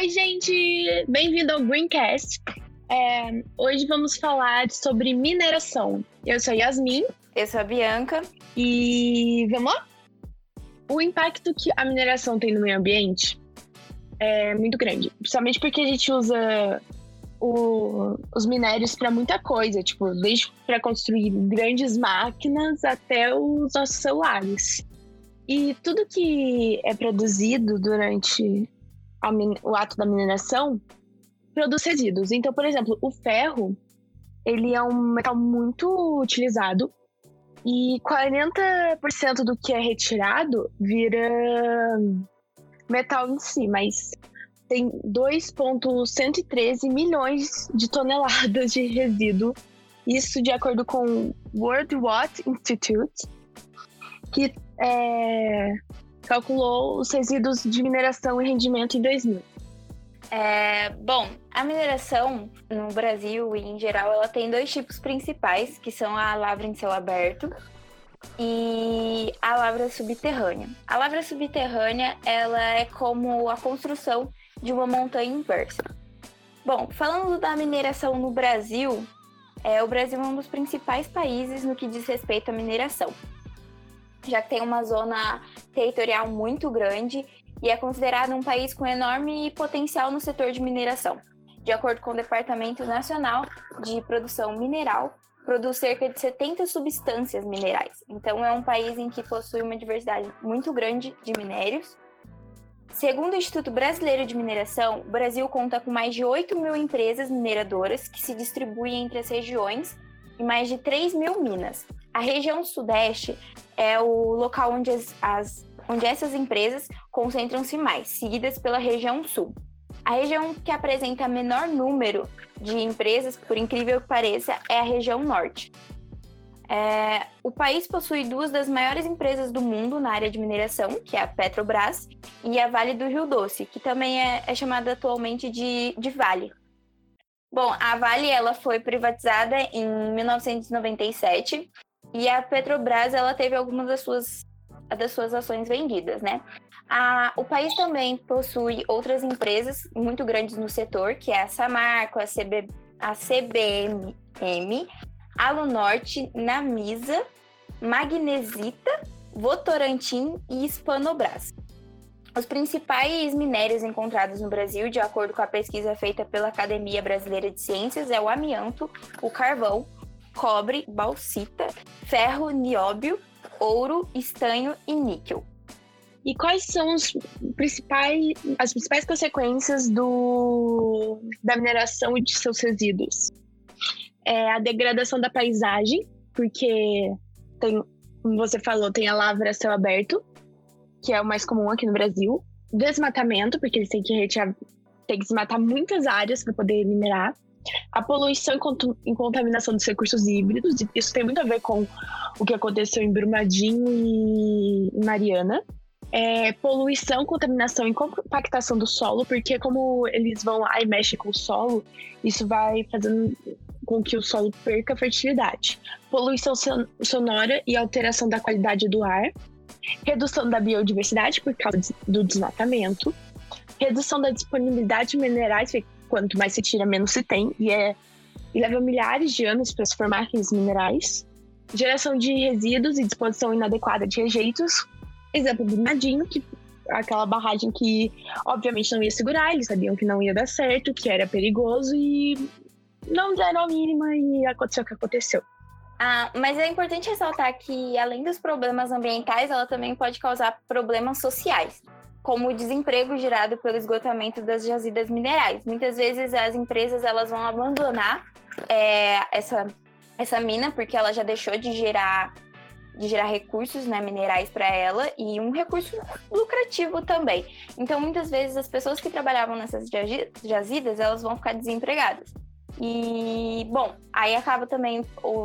Oi, gente! Bem-vindo ao Greencast. É, hoje vamos falar sobre mineração. Eu sou a Yasmin. Eu sou a Bianca. E vamos lá? O impacto que a mineração tem no meio ambiente é muito grande. Principalmente porque a gente usa o, os minérios para muita coisa, tipo, desde para construir grandes máquinas até os nossos celulares. E tudo que é produzido durante a, o ato da mineração produz resíduos. Então, por exemplo, o ferro, ele é um metal muito utilizado e 40% do que é retirado vira metal em si, mas tem 2,113 milhões de toneladas de resíduo. Isso de acordo com o World Watt Institute, que é, calculou os resíduos de mineração e rendimento em 2000. É, bom, a mineração no Brasil e em geral ela tem dois tipos principais, que são a lavra em céu aberto e a lavra subterrânea. A lavra subterrânea ela é como a construção de uma montanha inversa. Bom, falando da mineração no Brasil, é, o Brasil é um dos principais países no que diz respeito à mineração, já que tem uma zona territorial muito grande e é considerado um país com enorme potencial no setor de mineração. De acordo com o Departamento Nacional de Produção Mineral, produz cerca de 70 substâncias minerais. Então, é um país em que possui uma diversidade muito grande de minérios Segundo o Instituto Brasileiro de Mineração, o Brasil conta com mais de 8 mil empresas mineradoras que se distribuem entre as regiões e mais de 3 mil minas. A região sudeste é o local onde, as, as onde essas empresas concentram-se mais, seguidas pela região sul. A região que apresenta menor número de empresas, por incrível que pareça, é a região norte. É, o país possui duas das maiores empresas do mundo na área de mineração, que é a Petrobras, e a Vale do Rio Doce, que também é, é chamada atualmente de, de Vale. Bom, a Vale ela foi privatizada em 1997 e a Petrobras ela teve algumas das suas, das suas ações vendidas, né? A, o país também possui outras empresas muito grandes no setor, que é a Samarco, a, CB, a CBM, Alunorte, Namisa, Magnesita, Votorantim e Hispanobras. Os principais minérios encontrados no Brasil, de acordo com a pesquisa feita pela Academia Brasileira de Ciências, é o amianto, o carvão, cobre, bauxita, ferro, nióbio, ouro, estanho e níquel. E quais são os principais, as principais consequências do, da mineração e de seus resíduos? é a degradação da paisagem, porque tem, como você falou, tem a lavra céu aberto, que é o mais comum aqui no Brasil. Desmatamento, porque eles têm que retirar, tem que desmatar muitas áreas para poder minerar. A poluição e contaminação dos recursos híbridos, isso tem muito a ver com o que aconteceu em Brumadinho e Mariana. É, poluição, contaminação e compactação do solo, porque como eles vão lá e mexem com o solo, isso vai fazendo com que o solo perca fertilidade, poluição sonora e alteração da qualidade do ar, redução da biodiversidade por causa do desmatamento, redução da disponibilidade de minerais, quanto mais se tira, menos se tem, e, é, e leva milhares de anos para se formar aqueles minerais, geração de resíduos e disposição inadequada de rejeitos, exemplo do Nadinho, que aquela barragem que obviamente não ia segurar, eles sabiam que não ia dar certo, que era perigoso e não deram a mínima e aconteceu o que aconteceu. Ah, mas é importante ressaltar que, além dos problemas ambientais, ela também pode causar problemas sociais, como o desemprego gerado pelo esgotamento das jazidas minerais. Muitas vezes as empresas elas vão abandonar é, essa, essa mina porque ela já deixou de gerar de gerar recursos né, minerais para ela e um recurso lucrativo também. Então, muitas vezes as pessoas que trabalhavam nessas jazidas elas vão ficar desempregadas. E, bom, aí acaba também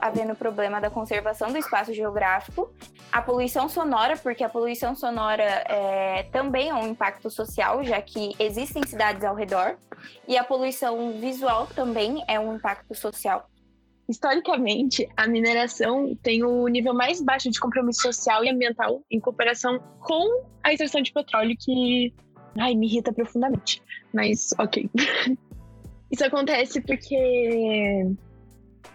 havendo o problema da conservação do espaço geográfico, a poluição sonora, porque a poluição sonora é, também é um impacto social, já que existem cidades ao redor, e a poluição visual também é um impacto social. Historicamente, a mineração tem o nível mais baixo de compromisso social e ambiental em comparação com a extração de petróleo, que Ai, me irrita profundamente. Mas, ok. Isso acontece porque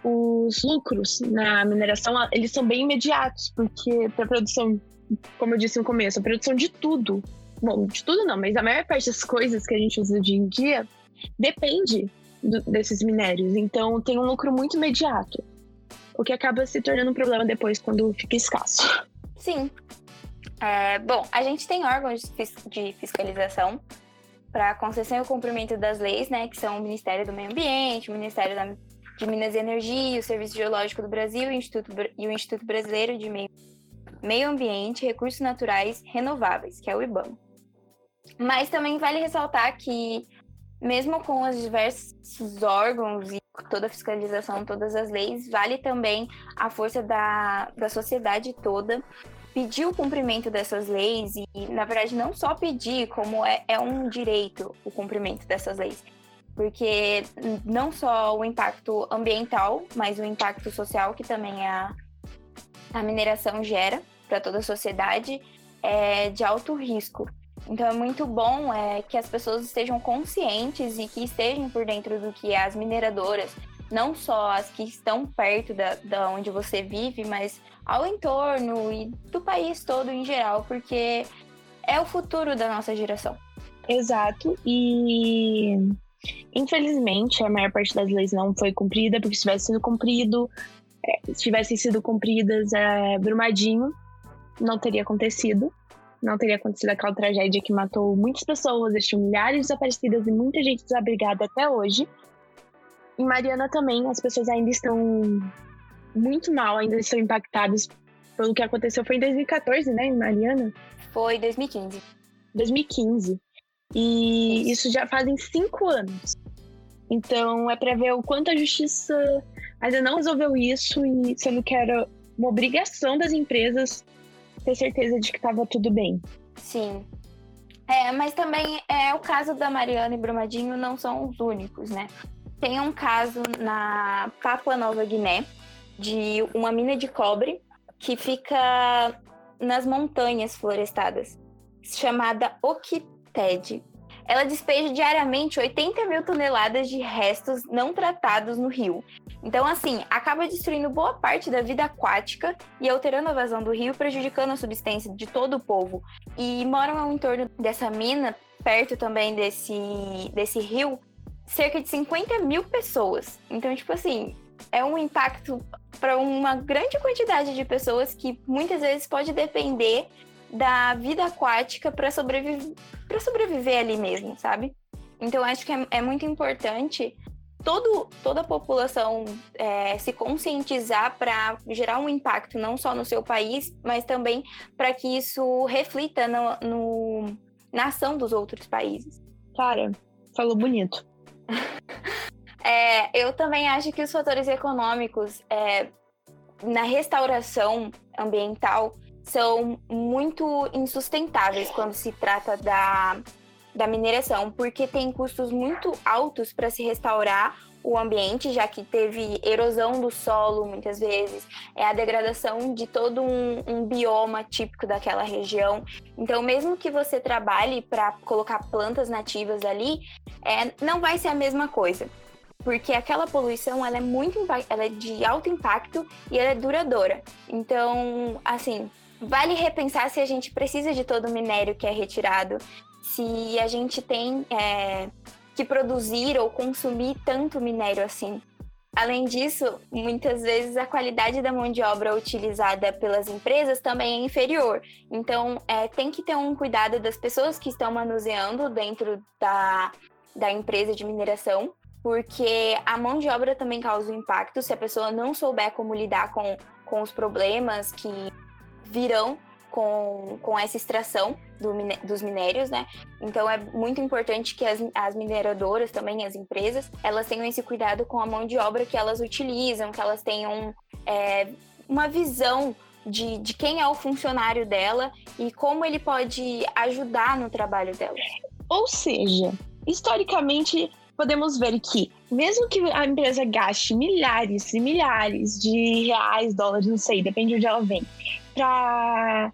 os lucros na mineração, eles são bem imediatos, porque para produção, como eu disse no começo, a produção de tudo, bom, de tudo não, mas a maior parte das coisas que a gente usa hoje em dia depende do, desses minérios. Então tem um lucro muito imediato, o que acaba se tornando um problema depois quando fica escasso. Sim. É, bom, a gente tem órgãos de fiscalização para concessão e o cumprimento das leis, né, que são o Ministério do Meio Ambiente, o Ministério da, de Minas e Energia, o Serviço Geológico do Brasil e o Instituto, e o Instituto Brasileiro de Meio, Meio Ambiente Recursos Naturais Renováveis, que é o IBAMA. Mas também vale ressaltar que mesmo com os diversos órgãos e toda a fiscalização, todas as leis, vale também a força da, da sociedade toda pedir o cumprimento dessas leis e, na verdade, não só pedir, como é, é um direito o cumprimento dessas leis. Porque não só o impacto ambiental, mas o impacto social que também a, a mineração gera para toda a sociedade é de alto risco. Então é muito bom é, que as pessoas estejam conscientes e que estejam por dentro do que as mineradoras, não só as que estão perto da, da onde você vive, mas ao entorno e do país todo em geral, porque é o futuro da nossa geração. Exato, e infelizmente a maior parte das leis não foi cumprida, porque se tivesse sido cumprido, é, se tivessem sido cumpridas, é, Brumadinho não teria acontecido não teria acontecido aquela tragédia que matou muitas pessoas, deixou milhares desaparecidas e muita gente desabrigada até hoje. Em Mariana também, as pessoas ainda estão muito mal, ainda estão impactadas pelo que aconteceu. Foi em 2014, né, Mariana? Foi 2015. 2015. E isso, isso já fazem cinco anos. Então é para ver o quanto a justiça ainda não resolveu isso e sendo que era uma obrigação das empresas ter certeza de que estava tudo bem. Sim. É, mas também é o caso da Mariana e Brumadinho não são os únicos, né? Tem um caso na Papua Nova Guiné de uma mina de cobre que fica nas montanhas florestadas, chamada Okited. Ela despeja diariamente 80 mil toneladas de restos não tratados no rio. Então, assim, acaba destruindo boa parte da vida aquática e alterando a vazão do rio, prejudicando a subsistência de todo o povo. E moram ao entorno dessa mina, perto também desse, desse rio, cerca de 50 mil pessoas. Então, tipo assim, é um impacto para uma grande quantidade de pessoas que muitas vezes pode depender da vida aquática para sobreviver, sobreviver ali mesmo, sabe? Então acho que é, é muito importante todo, toda a população é, se conscientizar para gerar um impacto não só no seu país, mas também para que isso reflita no, no, na ação dos outros países. Cara, falou bonito. é, eu também acho que os fatores econômicos é, na restauração ambiental são muito insustentáveis quando se trata da, da mineração, porque tem custos muito altos para se restaurar o ambiente, já que teve erosão do solo muitas vezes, é a degradação de todo um, um bioma típico daquela região. Então, mesmo que você trabalhe para colocar plantas nativas ali, é, não vai ser a mesma coisa. Porque aquela poluição ela é muito ela é de alto impacto e ela é duradoura. Então, assim, vale repensar se a gente precisa de todo o minério que é retirado, se a gente tem é, que produzir ou consumir tanto minério assim. Além disso, muitas vezes a qualidade da mão de obra utilizada pelas empresas também é inferior. Então, é, tem que ter um cuidado das pessoas que estão manuseando dentro da, da empresa de mineração, porque a mão de obra também causa um impacto se a pessoa não souber como lidar com, com os problemas que virão com, com essa extração do, dos minérios, né? Então é muito importante que as, as mineradoras também, as empresas, elas tenham esse cuidado com a mão de obra que elas utilizam, que elas tenham é, uma visão de, de quem é o funcionário dela e como ele pode ajudar no trabalho dela. Ou seja, historicamente podemos ver que, mesmo que a empresa gaste milhares e milhares de reais, dólares, não sei, depende de onde ela vem, para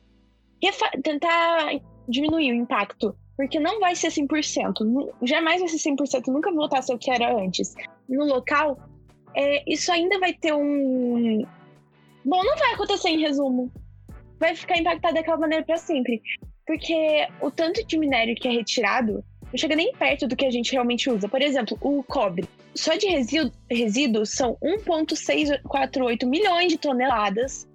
tentar diminuir o impacto Porque não vai ser 100%. Jamais vai ser 100%. Nunca voltar a ser o que era antes. No local, é, isso ainda vai ter um. Bom, não vai acontecer em resumo. Vai ficar impactado daquela maneira para sempre. Porque o tanto de minério que é retirado não chega nem perto do que a gente realmente usa. Por exemplo, o cobre. Só de resíduos são 1,648 milhões de toneladas.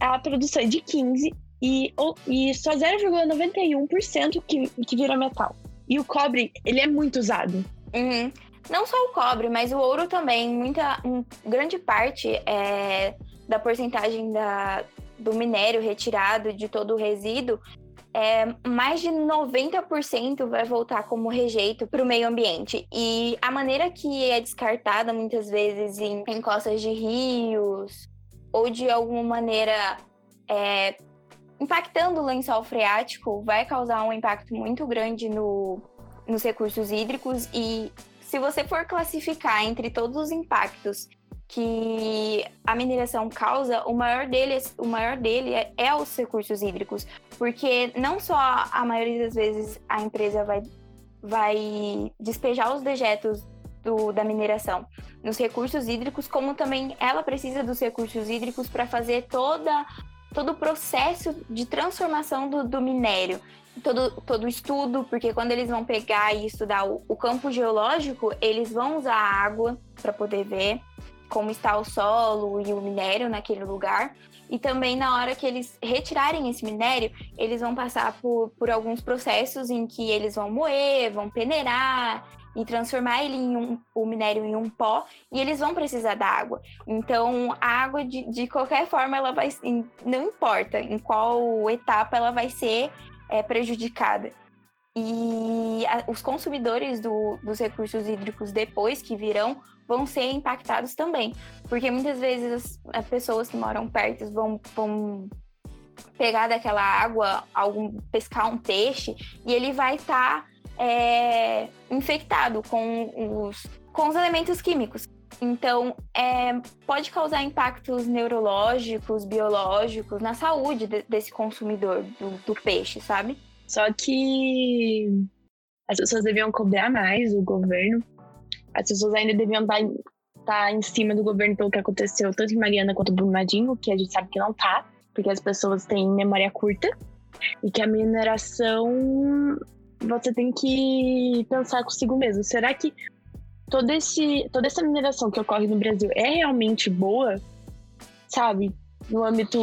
A produção é de 15 e, e só 0,91% que, que vira metal. E o cobre, ele é muito usado. Uhum. Não só o cobre, mas o ouro também. Muita, grande parte é, da porcentagem da, do minério retirado de todo o resíduo, é, mais de 90% vai voltar como rejeito para o meio ambiente. E a maneira que é descartada muitas vezes em, em costas de rios ou de alguma maneira é, impactando o lençol freático vai causar um impacto muito grande no, nos recursos hídricos e se você for classificar entre todos os impactos que a mineração causa, o maior dele, o maior dele é, é os recursos hídricos, porque não só a maioria das vezes a empresa vai, vai despejar os dejetos do, da mineração nos recursos hídricos, como também ela precisa dos recursos hídricos para fazer toda todo o processo de transformação do, do minério, todo, todo estudo, porque quando eles vão pegar e estudar o, o campo geológico, eles vão usar água para poder ver como está o solo e o minério naquele lugar. E também na hora que eles retirarem esse minério, eles vão passar por, por alguns processos em que eles vão moer, vão peneirar, e transformar ele em um, o minério em um pó e eles vão precisar da água. Então, a água, de, de qualquer forma, ela vai. Não importa em qual etapa ela vai ser é, prejudicada. E a, os consumidores do, dos recursos hídricos depois que virão vão ser impactados também. Porque muitas vezes as, as pessoas que moram perto vão, vão pegar daquela água, algum, pescar um peixe, e ele vai estar. Tá é, infectado com os, com os elementos químicos. Então, é, pode causar impactos neurológicos, biológicos na saúde de, desse consumidor do, do, peixe, sabe? Só que as pessoas deviam cobrar mais o governo. As pessoas ainda deviam estar, estar em cima do governo pelo que aconteceu tanto em Mariana quanto em Brumadinho, que a gente sabe que não tá, porque as pessoas têm memória curta. E que a mineração você tem que pensar consigo mesmo. Será que todo esse, toda essa mineração que ocorre no Brasil é realmente boa? Sabe? No âmbito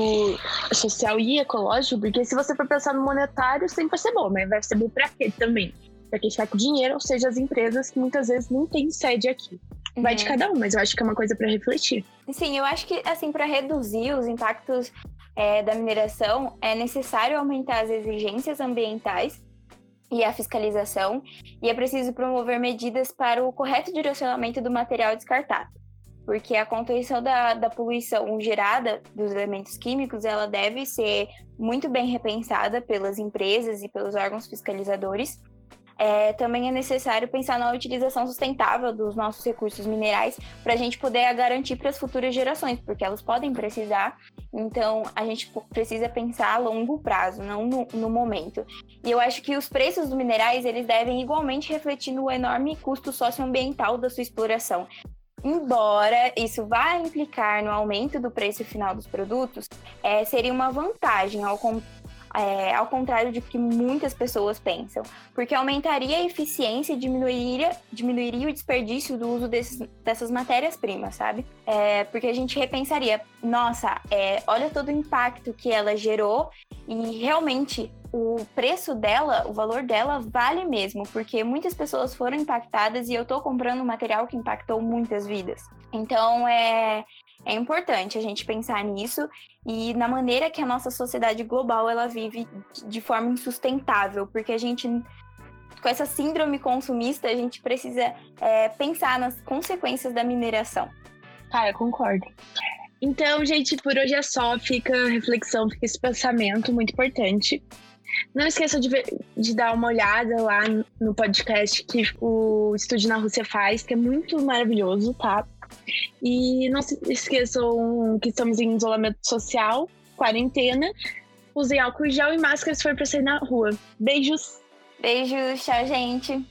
social e ecológico? Porque se você for pensar no monetário, sempre vai ser bom, mas vai ser bom pra quê também? Pra quem está com dinheiro, ou seja, as empresas que muitas vezes não têm sede aqui. Vai de uhum. cada um, mas eu acho que é uma coisa para refletir. Sim, eu acho que, assim, para reduzir os impactos é, da mineração, é necessário aumentar as exigências ambientais e a fiscalização, e é preciso promover medidas para o correto direcionamento do material descartado, porque a contenção da, da poluição gerada dos elementos químicos ela deve ser muito bem repensada pelas empresas e pelos órgãos fiscalizadores, é, também é necessário pensar na utilização sustentável dos nossos recursos minerais para a gente poder garantir para as futuras gerações, porque elas podem precisar. Então, a gente precisa pensar a longo prazo, não no, no momento. E eu acho que os preços dos minerais eles devem igualmente refletir no enorme custo socioambiental da sua exploração. Embora isso vá implicar no aumento do preço final dos produtos, é, seria uma vantagem ao, é, ao contrário de que muitas pessoas pensam, porque aumentaria a eficiência e diminuiria, diminuiria o desperdício do uso desses, dessas matérias-primas, sabe? É, porque a gente repensaria, nossa, é, olha todo o impacto que ela gerou e realmente o preço dela, o valor dela vale mesmo, porque muitas pessoas foram impactadas e eu tô comprando um material que impactou muitas vidas. Então é, é importante a gente pensar nisso e na maneira que a nossa sociedade global ela vive de forma insustentável, porque a gente com essa síndrome consumista a gente precisa é, pensar nas consequências da mineração. Ah, eu concordo. Então, gente, por hoje é só. Fica reflexão, fica esse pensamento muito importante. Não esqueça de, ver, de dar uma olhada lá no podcast que o Estúdio na Rússia faz, que é muito maravilhoso, tá? E não se esqueçam que estamos em isolamento social, quarentena. Usem álcool gel e máscara se for para sair na rua. Beijos! Beijos, tchau, gente.